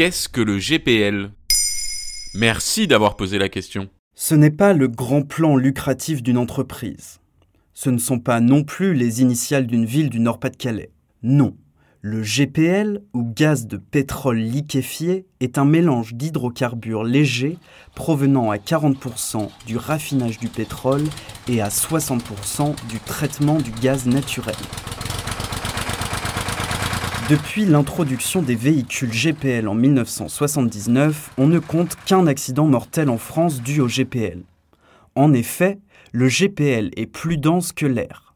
Qu'est-ce que le GPL Merci d'avoir posé la question. Ce n'est pas le grand plan lucratif d'une entreprise. Ce ne sont pas non plus les initiales d'une ville du Nord-Pas-de-Calais. Non. Le GPL, ou gaz de pétrole liquéfié, est un mélange d'hydrocarbures légers provenant à 40% du raffinage du pétrole et à 60% du traitement du gaz naturel. Depuis l'introduction des véhicules GPL en 1979, on ne compte qu'un accident mortel en France dû au GPL. En effet, le GPL est plus dense que l'air.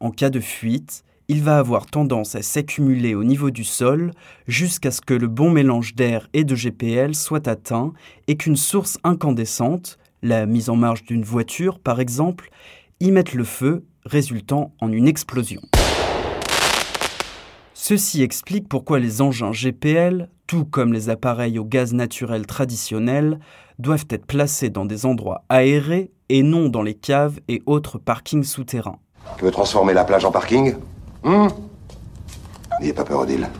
En cas de fuite, il va avoir tendance à s'accumuler au niveau du sol jusqu'à ce que le bon mélange d'air et de GPL soit atteint et qu'une source incandescente, la mise en marche d'une voiture par exemple, y mette le feu, résultant en une explosion. Ceci explique pourquoi les engins GPL, tout comme les appareils au gaz naturel traditionnels, doivent être placés dans des endroits aérés et non dans les caves et autres parkings souterrains. Tu veux transformer la plage en parking? Hum N'ayez pas peur, Odile.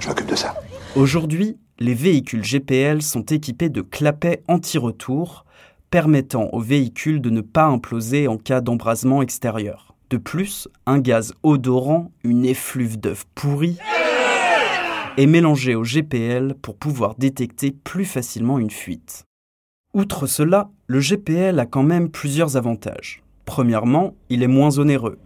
Je m'occupe de ça. Aujourd'hui, les véhicules GPL sont équipés de clapets anti-retour, permettant aux véhicules de ne pas imploser en cas d'embrasement extérieur. De plus, un gaz odorant, une effluve d'œufs pourris, est mélangé au GPL pour pouvoir détecter plus facilement une fuite. Outre cela, le GPL a quand même plusieurs avantages. Premièrement, il est moins onéreux.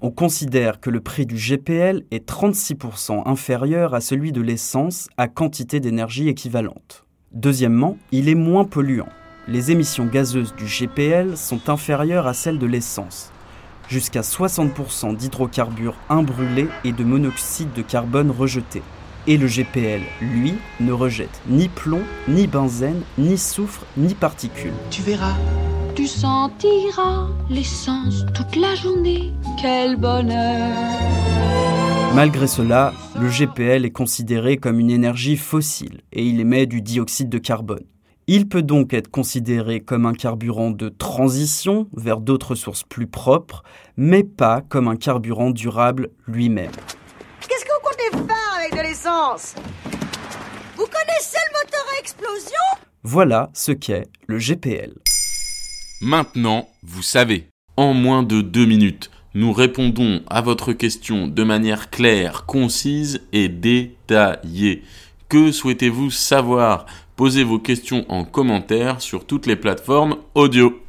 On considère que le prix du GPL est 36% inférieur à celui de l'essence à quantité d'énergie équivalente. Deuxièmement, il est moins polluant. Les émissions gazeuses du GPL sont inférieures à celles de l'essence, jusqu'à 60% d'hydrocarbures imbrûlés et de monoxyde de carbone rejeté. Et le GPL, lui, ne rejette ni plomb, ni benzène, ni soufre, ni particules. Tu verras, tu sentiras l'essence toute la journée. Quel bonheur Malgré cela, le GPL est considéré comme une énergie fossile et il émet du dioxyde de carbone. Il peut donc être considéré comme un carburant de transition vers d'autres sources plus propres, mais pas comme un carburant durable lui-même. Qu'est-ce que vous comptez faire avec de l'essence? Vous connaissez le moteur à explosion? Voilà ce qu'est le GPL. Maintenant, vous savez. En moins de deux minutes, nous répondons à votre question de manière claire, concise et détaillée. Que souhaitez-vous savoir? Posez vos questions en commentaire sur toutes les plateformes audio.